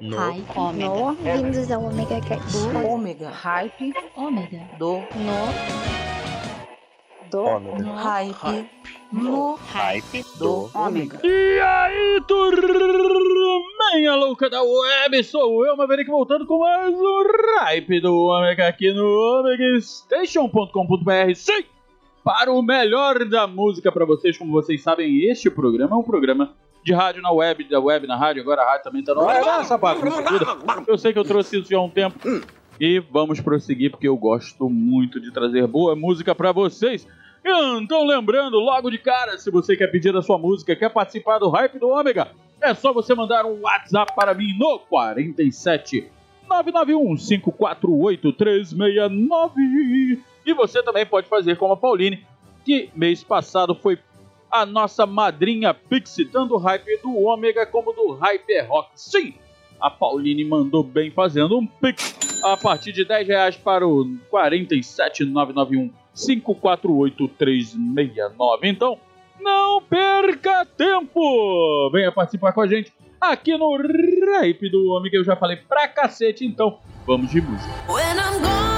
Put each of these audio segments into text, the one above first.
No. Hype. Ômega. Bem-vindos ao Omega Cast. Do ômega. Hype. Ômega. Do No. do Ômega. No. hype. No Hype do do ômega. E aí, turminha louca da web, sou eu, Maverick, voltando com mais um Hype do Ômega aqui no OmegaStation.com.br. Sim! Para o melhor da música para vocês, como vocês sabem, este programa é um programa de rádio na web, da web na rádio, agora a rádio também tá no ar. Ah, essa bagunça toda. Eu sei que eu trouxe isso já há um tempo. E vamos prosseguir, porque eu gosto muito de trazer boa música para vocês. Então, lembrando, logo de cara, se você quer pedir a sua música, quer participar do Hype do Ômega, é só você mandar um WhatsApp para mim no 47 991 548 369. E você também pode fazer como a Pauline, que mês passado foi a nossa madrinha Pixie, tanto Hype do Ômega como do Hyper Rock. Sim, a Pauline mandou bem fazendo um Pix a partir de 10 reais para o 47991 548 369. Então, não perca tempo! Venha participar com a gente aqui no Hype do Ômega. Eu já falei pra cacete, então vamos de música. When I'm gone,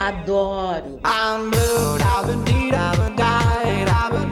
Adoro. I'm blue, I've been deep, I've been died, I've been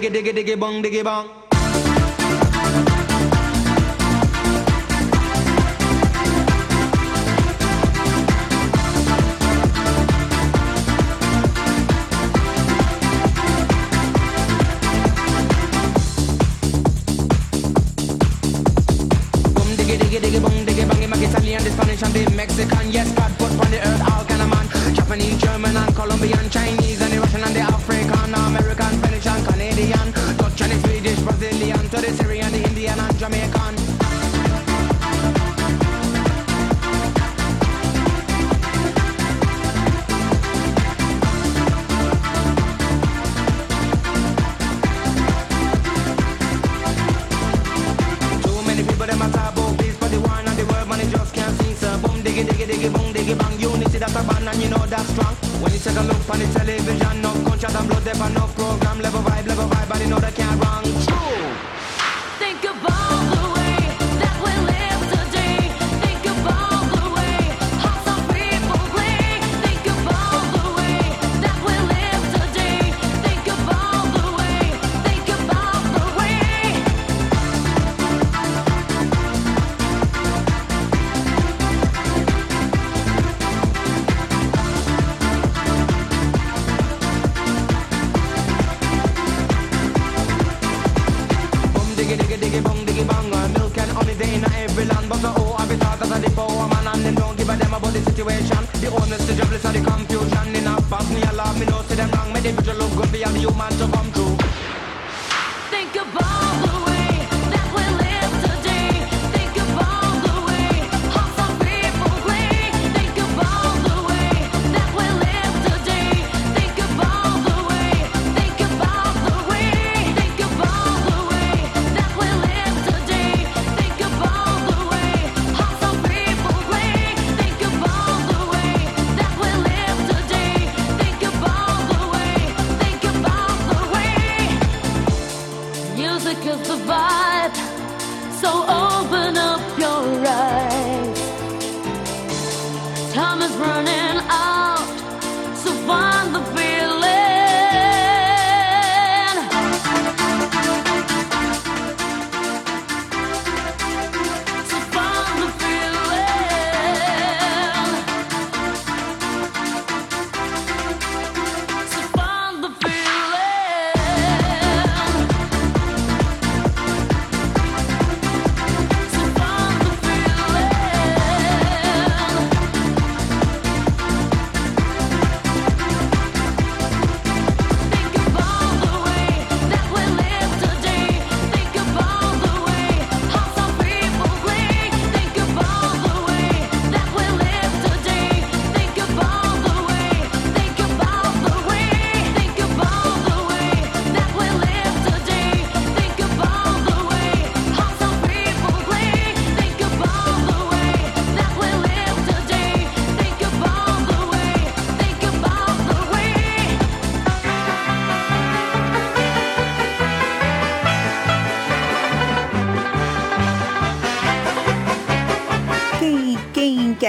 diggy diggy diggy boom diggy the Mexican Yes, God put on the earth all kind of man Japanese, German and Colombian Chinese Jamaican Too many people a talk but the war and the world it just can't boom diggy diggy diggy boom diggy bang, unity that's band and you know that's strong. When you take a look on the television, no gunshot and blood, no program, level vibe, level vibe, but you know they can't wrong. True.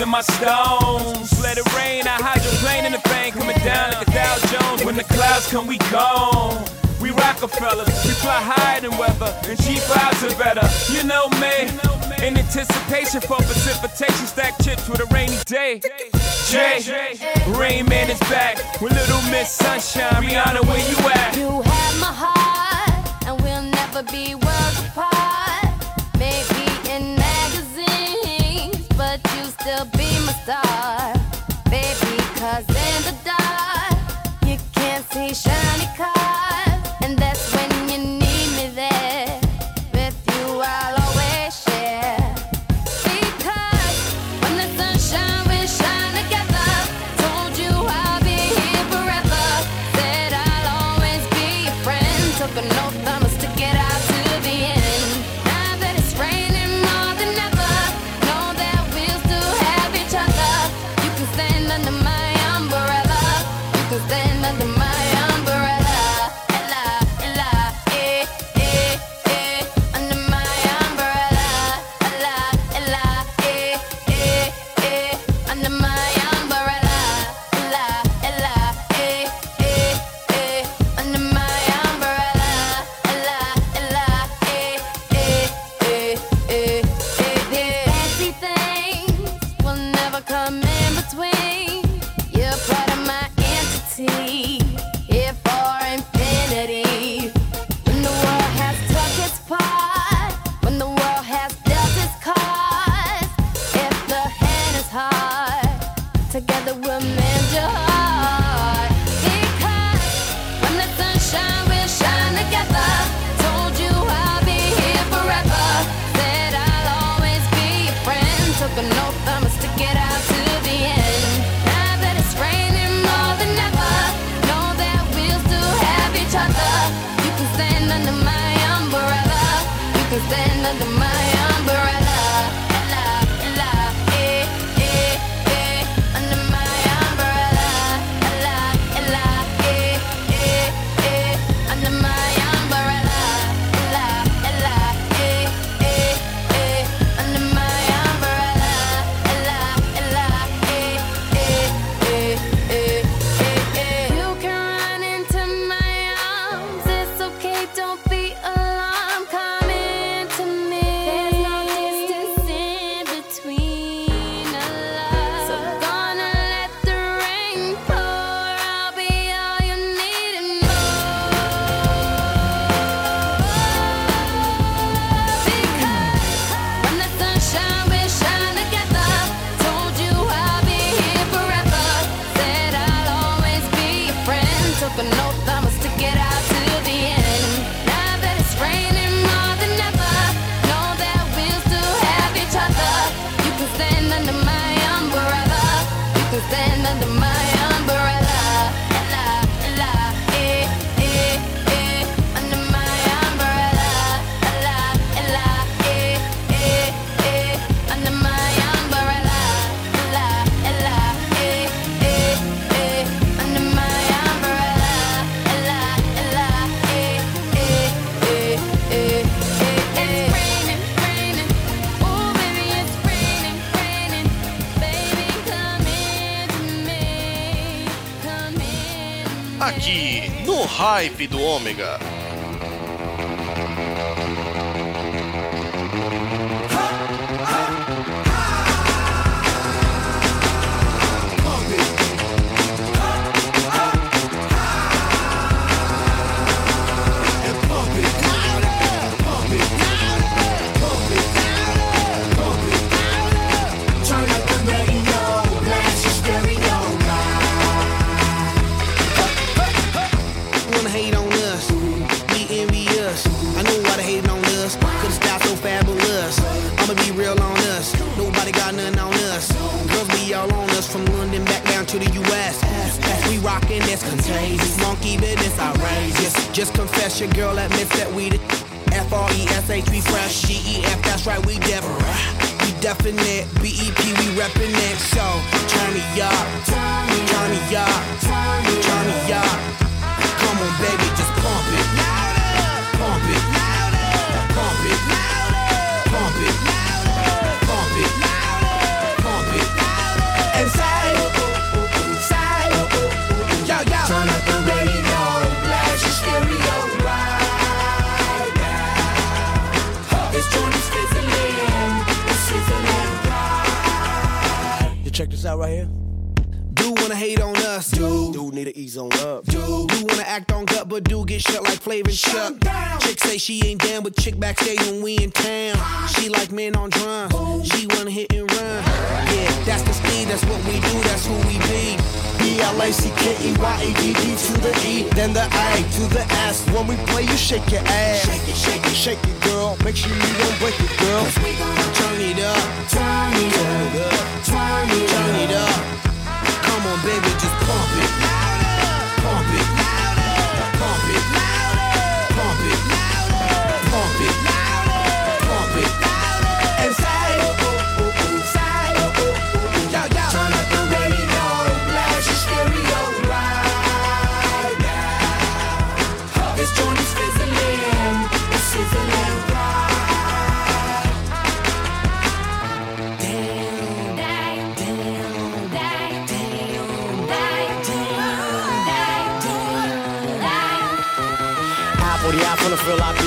In my stones. Let it rain. I hydroplane in the bank. Coming down like a Dow Jones. When the clouds come, we gone. We Rockefellers. We fly higher than weather. And G5s are better. You know me. In anticipation for precipitation. Stack chips with a rainy day. Jay. Rain Man is back. With Little Miss Sunshine. Rihanna, where you at? You have my heart, and we'll never be worlds apart. Hype do Ômega. Do wanna on us, do. Do need to ease on up, do. Do wanna act on gut, but do get shut like Flavor Chuck. Chick say she ain't down, but chick backstage when we in town. She like men on drums, she wanna hit and run. Yeah, that's the speed, that's what we do, that's who we be. B-L-A-C-K-E-Y-A-D-D to the E, then the A to the S. When we play, you shake your ass. Shake it, shake it, shake it, girl. Make sure you don't break it, girl. Turn it up, Turn it up, turn it turn it up. On, baby, just pump it.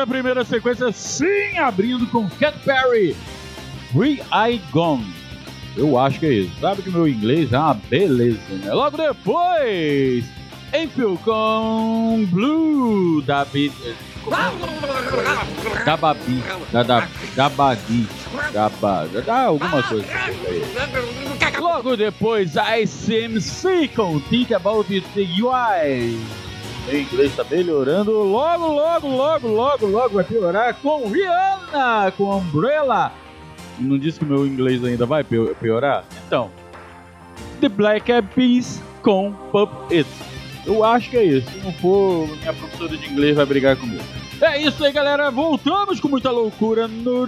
Da primeira sequência, sim, abrindo com Cat Perry, Free I Gone. Eu acho que é isso. Sabe que meu inglês é uma beleza, né? Logo depois, Enfio com Blue da Bi... Da Babi. Da, da, da Badi. Da Ba... Da alguma coisa. Logo depois, ICMC com Think About It The UI. Meu inglês tá melhorando. Logo, logo, logo, logo, logo vai piorar com Rihanna, com Umbrella. Não disse que meu inglês ainda vai piorar? Então, The Black Eyed Peas com Pump It. Eu acho que é isso. Se não for, minha professora de inglês vai brigar comigo. É isso aí, galera. Voltamos com muita loucura no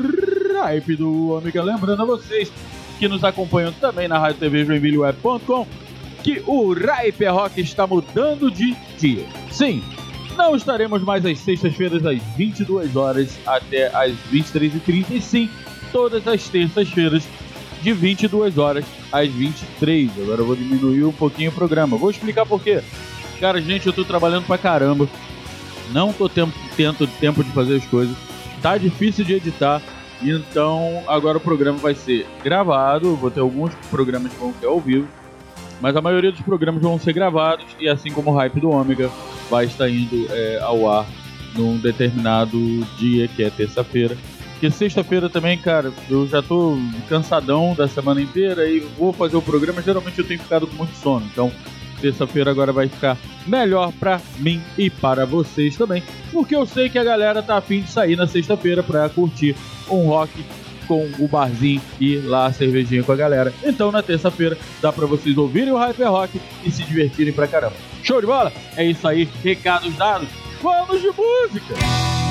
hype do Ômega. Lembrando a vocês que nos acompanham também na Rádio TV Joinvilleweb.com que o Hype Rock está mudando de dia. Sim, não estaremos mais às sextas-feiras às 22 horas até às 23h30 e sim, todas as terças-feiras de 22 horas às 23. Agora eu vou diminuir um pouquinho o programa. Vou explicar por quê. Cara, gente, eu tô trabalhando pra caramba. Não tô tendo tempo de fazer as coisas. Tá difícil de editar. Então agora o programa vai ser gravado. Vou ter alguns programas que vão ser ao vivo. Mas a maioria dos programas vão ser gravados. E assim como o Hype do Ômega vai estar indo é, ao ar num determinado dia, que é terça-feira. Porque sexta-feira também, cara, eu já tô cansadão da semana inteira e vou fazer o programa. Geralmente eu tenho ficado com muito sono. Então terça-feira agora vai ficar melhor para mim e para vocês também, porque eu sei que a galera tá afim de sair na sexta-feira para curtir um rock com o barzinho e lá a cervejinha com a galera. Então na terça-feira dá para vocês ouvirem o Hyper Rock e se divertirem pra caramba. Show de bola? É isso aí, recados dados. Vamos de música!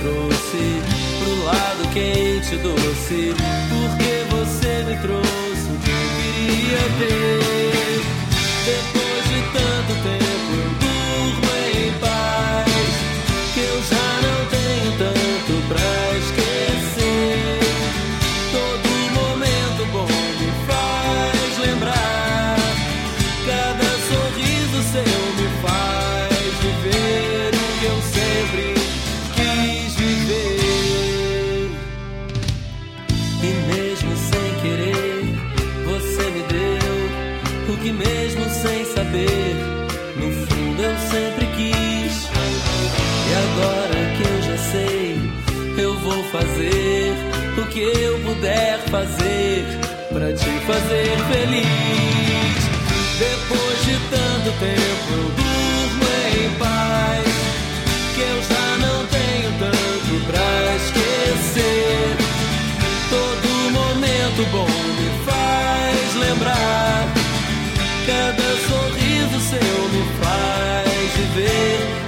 Trouxe pro lado quente e doce. Porque você me trouxe o que eu queria ter. Depois que eu puder fazer pra te fazer feliz. Depois de tanto tempo eu durmo em paz, que eu já não tenho tanto pra esquecer. Todo momento bom me faz lembrar. Cada sorriso seu me faz viver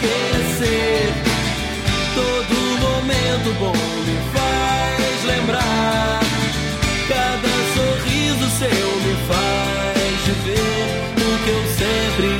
esquecer. Todo momento bom me faz lembrar. Cada sorriso seu me faz viver o que eu sempre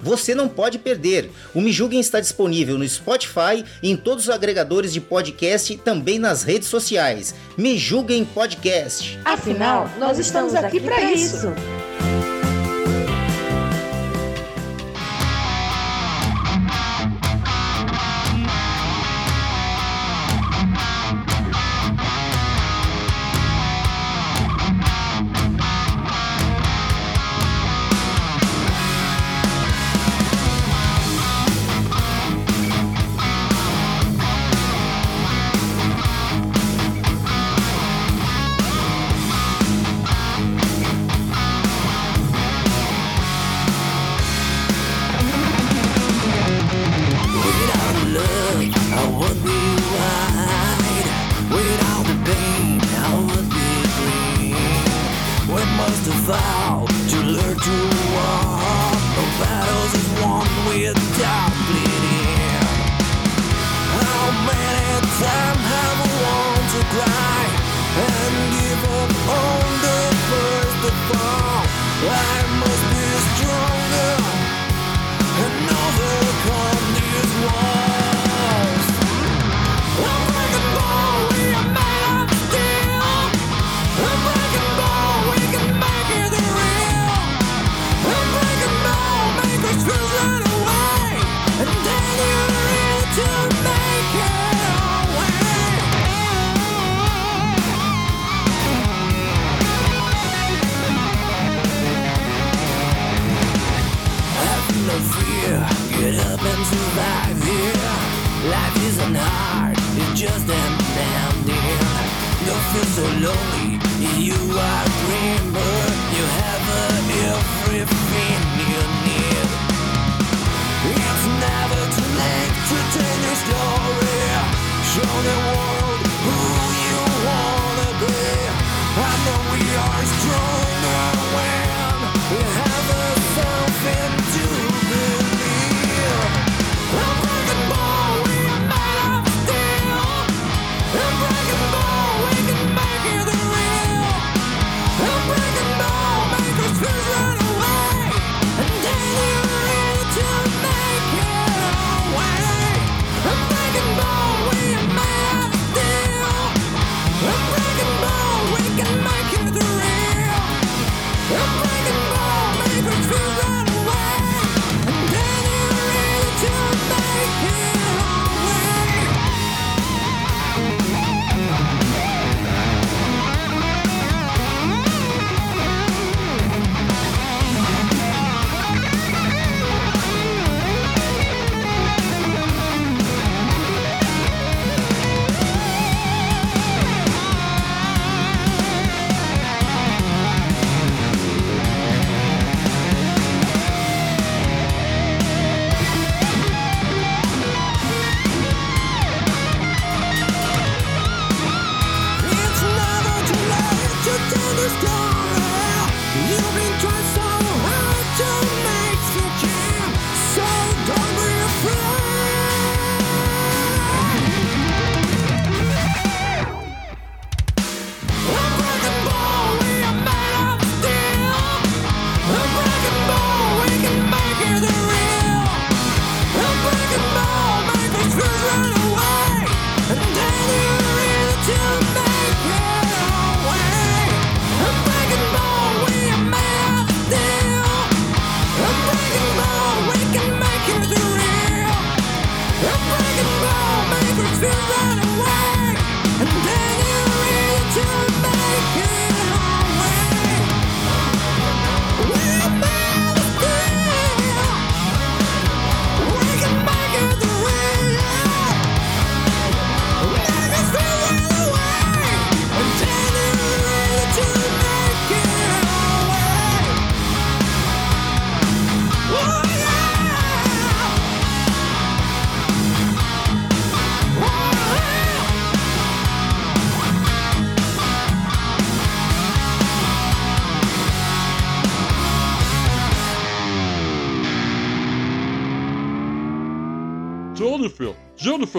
Você não pode perder. O Me Julguem está disponível no Spotify em todos os agregadores de podcast e também nas redes sociais. Me Julguem Podcast. Afinal, nós estamos aqui para isso. Without isn't hard, it's just ending. Don't feel so lonely, you are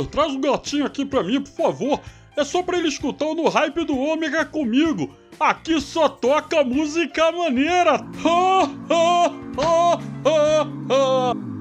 Traz um gatinho aqui pra mim, por favor. É só pra ele escutar o No Hype do Ômega comigo. Aqui só toca música maneira. Ha, ha, ha, ha, ha.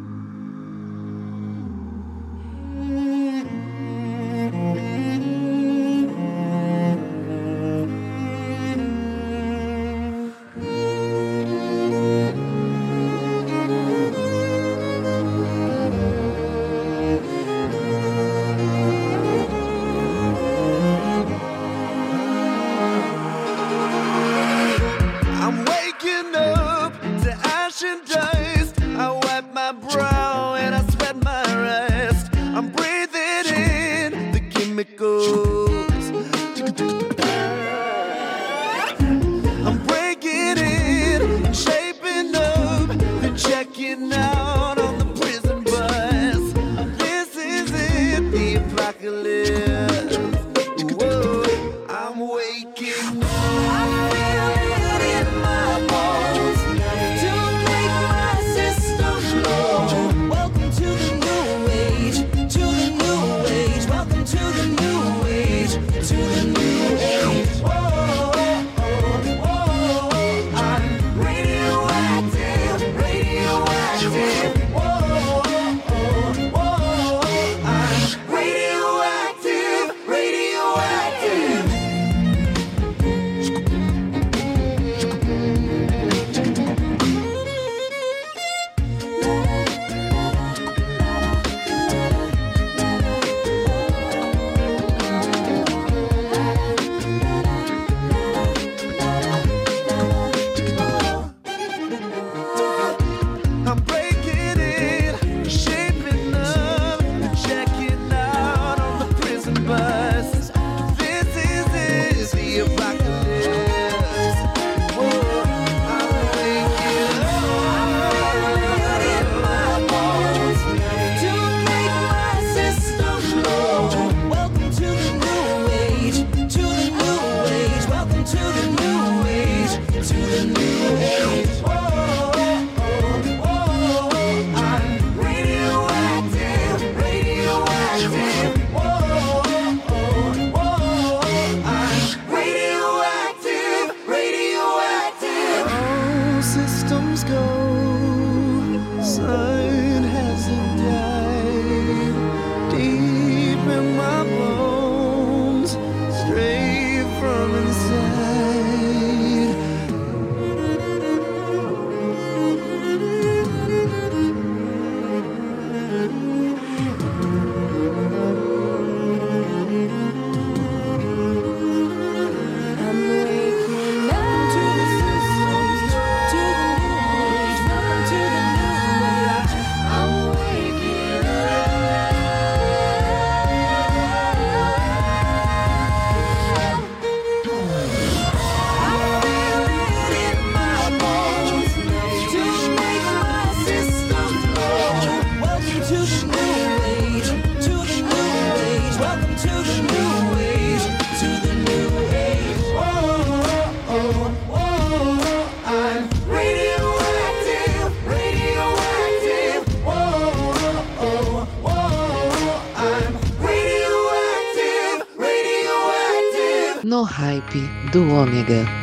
Do Ômega.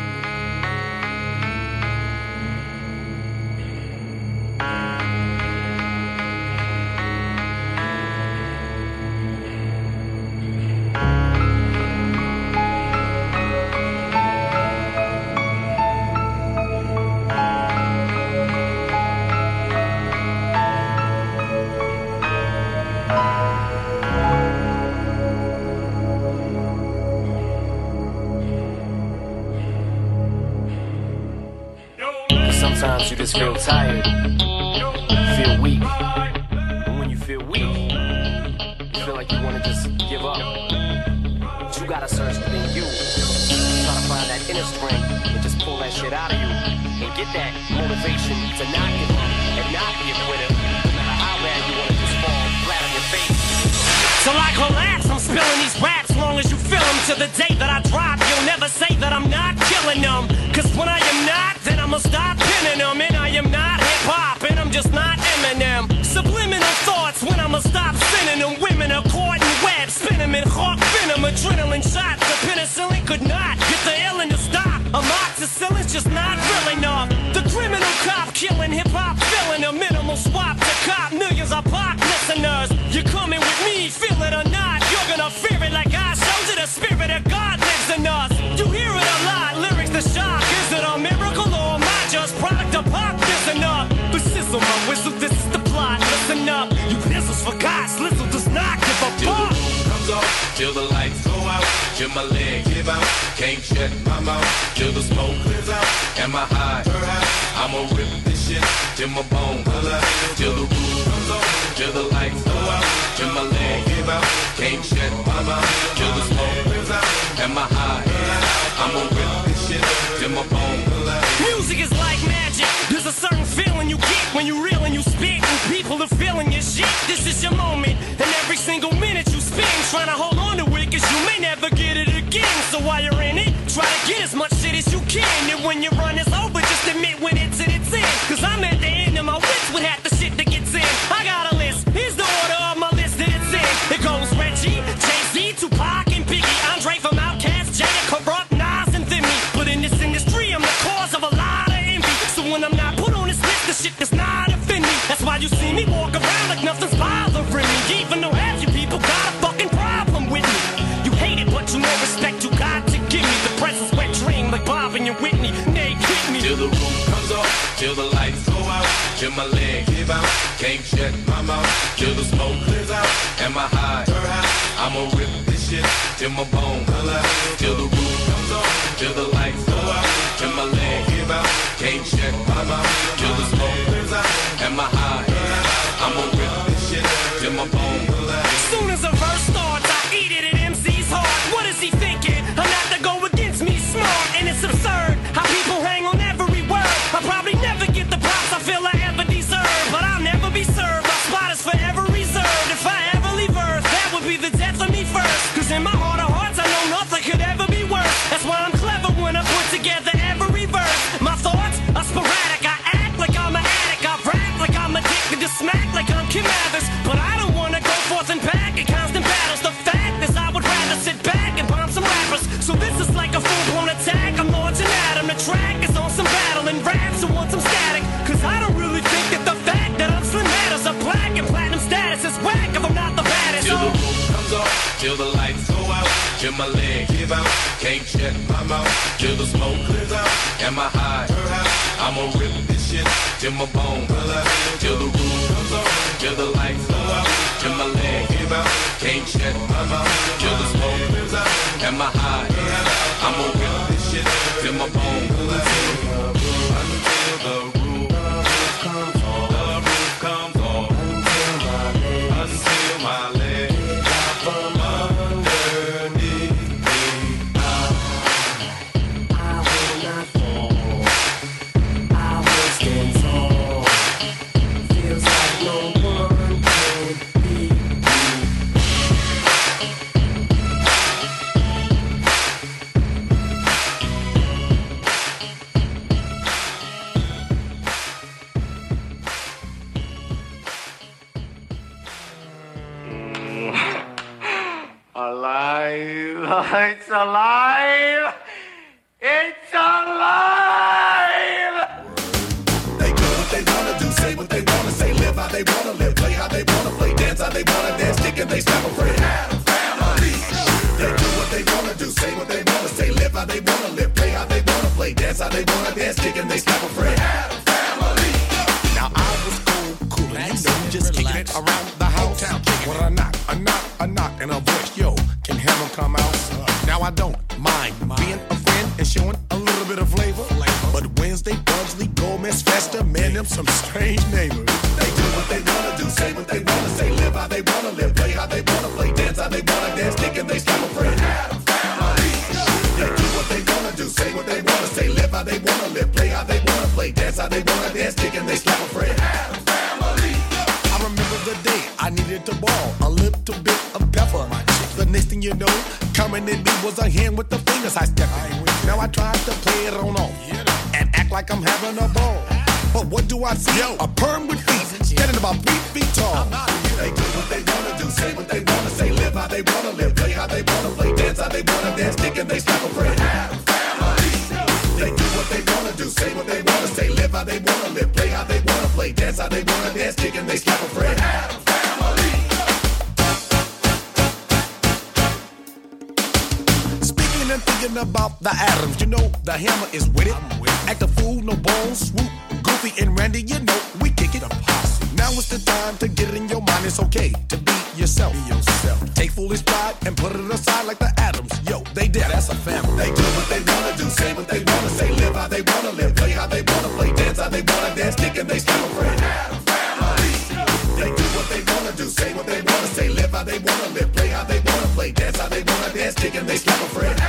and get that motivation to not give up and not be a quitter, So like I collapse, I'm spilling these raps long as you feel them. To the day that I drop, you'll never say that I'm not killing them. Cause when I am not, then I'ma stop pinning them. And I am not hip hop, and I'm just not Eminem. Subliminal thoughts when I'ma stop spinning them. Women are caught in webs, spin them in hawk venom, adrenaline shots. The penicillin could not get the illness the ceiling's just not real enough. The criminal cop killing hip hop, filling a minimal swap to cop. Millions of pop listeners. You're coming with me, feel it or not. Till my leg give out, can't shut my mouth. Till the smoke clears out, and my high, I'ma rip this shit till my bone color. Till the roof comes on, till the lights go out. Till my leg give out, can't shut my mouth. Till the smoke clears out, and my high, I'ma rip this shit till my bone color. Music is like magic. There's a certain feeling you get when you reel and you spit, and people are feeling your shit. This is your moment, and every single minute you spend trying to hold get it again. So while you're in it, try to get as much shit as you can. And when you run, it's loving you, Whitney, nay, Whitney. Till the roof comes off, till the lights go out, till my leg give out, can't shut my mouth, till the smoke clears out, and my high, I'ma rip this shit till my bone collapse, till the roof comes off, till the lights go out, till my leg give out, can't shut my mouth, till the smoke clears out. my leg give out. Can't shut my mouth till the smoke clears out. and my high? I'ma rip this shit till my bone pull out. Till the roof comes on, till the lights go out. Till my leg give out. Can't shut my mouth till the smoke clears out. and my high? To be yourself. Be yourself. Take foolish pride and put it aside like the atoms. Yo, they did. That's a family. They do what they wanna do, say what they wanna say, live how they wanna live, play how they wanna play, dance how they wanna dance, kick and they stop afraid. They do what they wanna do, say what they wanna say, live how they wanna live, play how they wanna play, dance how they wanna dance, kick and they slap a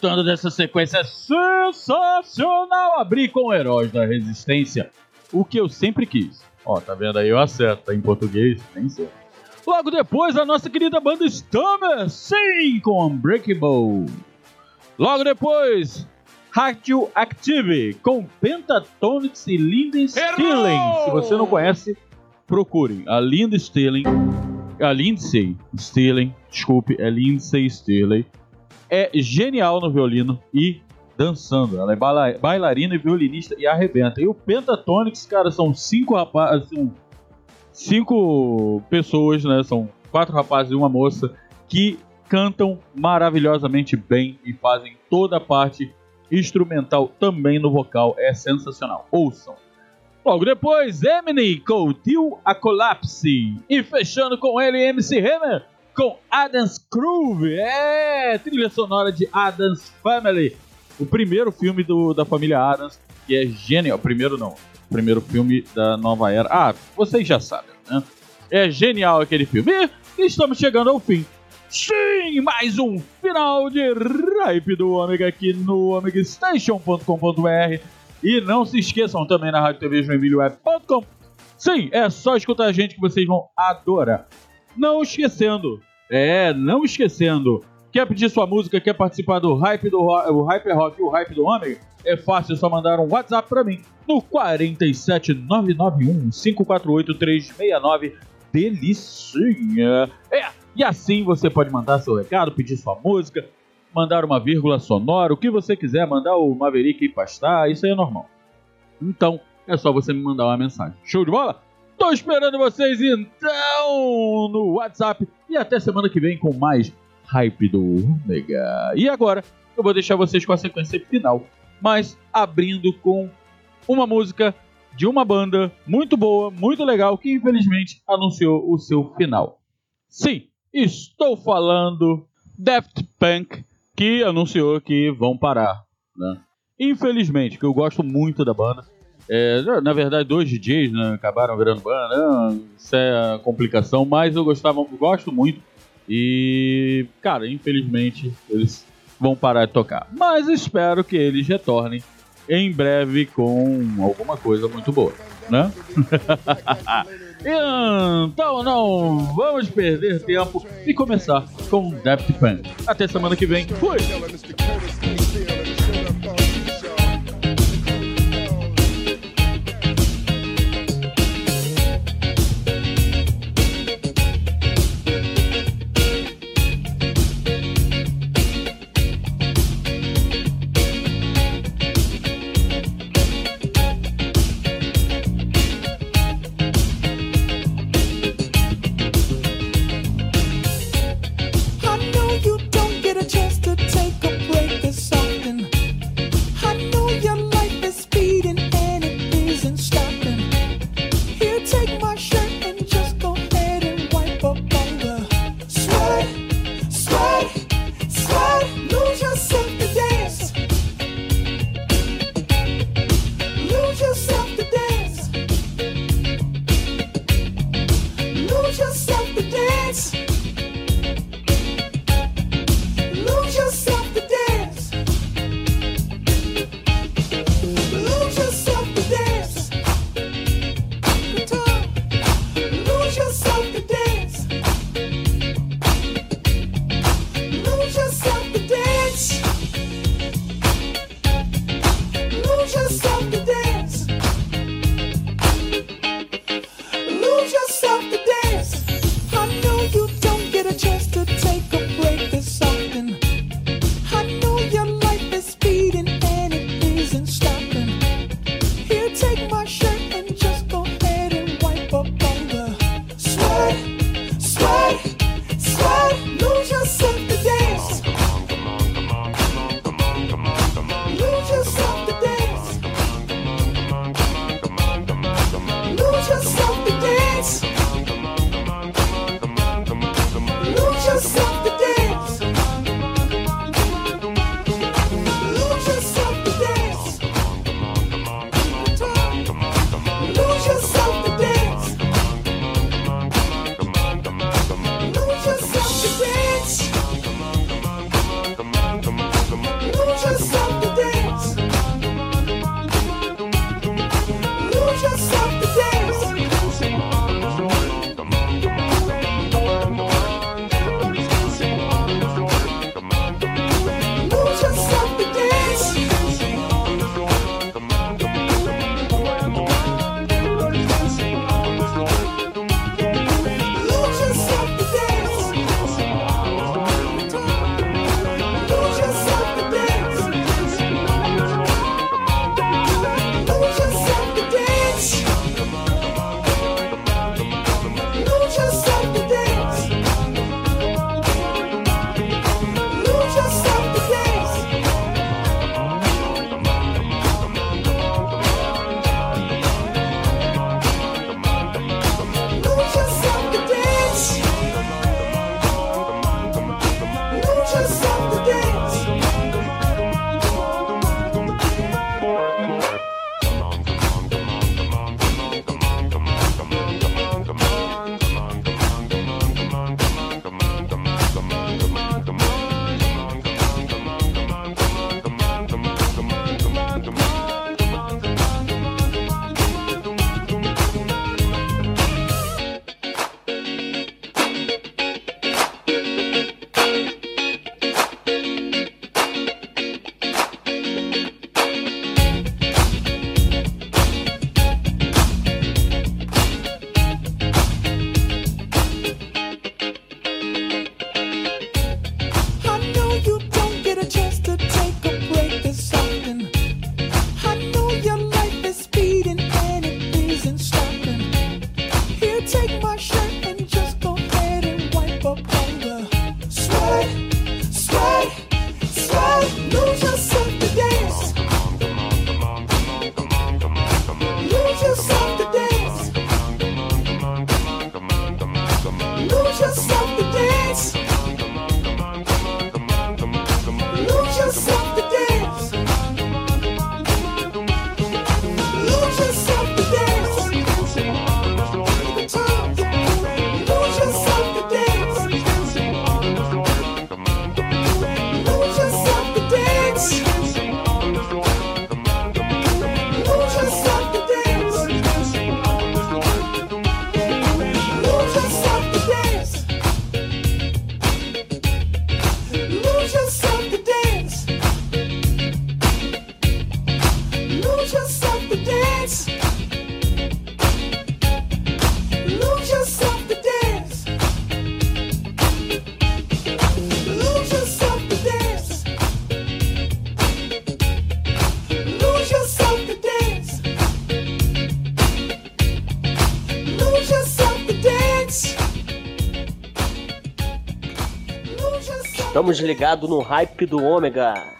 voltando dessa sequência sensacional, abri com Heróis da Resistência, o que eu sempre quis. Ó, tá vendo aí? Eu acerto, tá em português, nem sei. Logo depois, a nossa querida banda Stammer, sim, com Unbreakable. Logo depois, Radioactive, com Pentatonix e Linda Stirling. Se você não conhece, procurem. A Linda Stirling, a Lindsay Stirling, desculpe, é Lindsay Stirling é genial no violino e dançando. Ela é baila- bailarina e violinista e arrebenta. E o Pentatonix, cara, são cinco rapazes, são cinco pessoas, né? São quatro rapazes e uma moça que cantam maravilhosamente bem e fazem toda a parte instrumental também no vocal. É sensacional. Ouçam. Logo depois, Eminem com Till a Collapse. E fechando com ele, MC Hammer com Adam's Groove. É, trilha sonora de Adam's Family. O primeiro filme do, da família Adams, que é genial. Primeiro não. Primeiro filme da nova era. Ah, vocês já sabem, né? É genial aquele filme. E estamos chegando ao fim. Sim, mais um final de Hype do Ômega aqui no omegastation.com.br. E não se esqueçam também na Rádio TV Joinvilleweb.com. Sim, é só escutar a gente que vocês vão adorar. Não esquecendo, é, não esquecendo, quer pedir sua música, quer participar do Hype do o Rock e o Hype do Ômega? É fácil, é só mandar um WhatsApp pra mim no 47991 548 369 Delicinha. É, e assim você pode mandar seu recado, pedir sua música, mandar uma vírgula sonora, o que você quiser, mandar o Maverick ir pastar, isso aí é normal. Então, é só você me mandar uma mensagem. Show de bola? Tô esperando vocês então no WhatsApp e até semana que vem com mais Hype do Ômega. E agora eu vou deixar vocês com a sequência final, mas abrindo com uma música de uma banda muito boa, muito legal, que infelizmente anunciou o seu final. Sim, estou falando Daft Punk, que anunciou que vão parar. Né? Infelizmente, que eu gosto muito da banda. É, na verdade, dois DJs né, acabaram virando banda, né, isso é complicação, mas eu gostava, gosto muito. E, cara, infelizmente eles vão parar de tocar. Mas espero que eles retornem em breve com alguma coisa muito boa. né? então não vamos perder tempo e começar com Daft Punk. Até semana que vem. Fui! Ligados no hype do Ômega.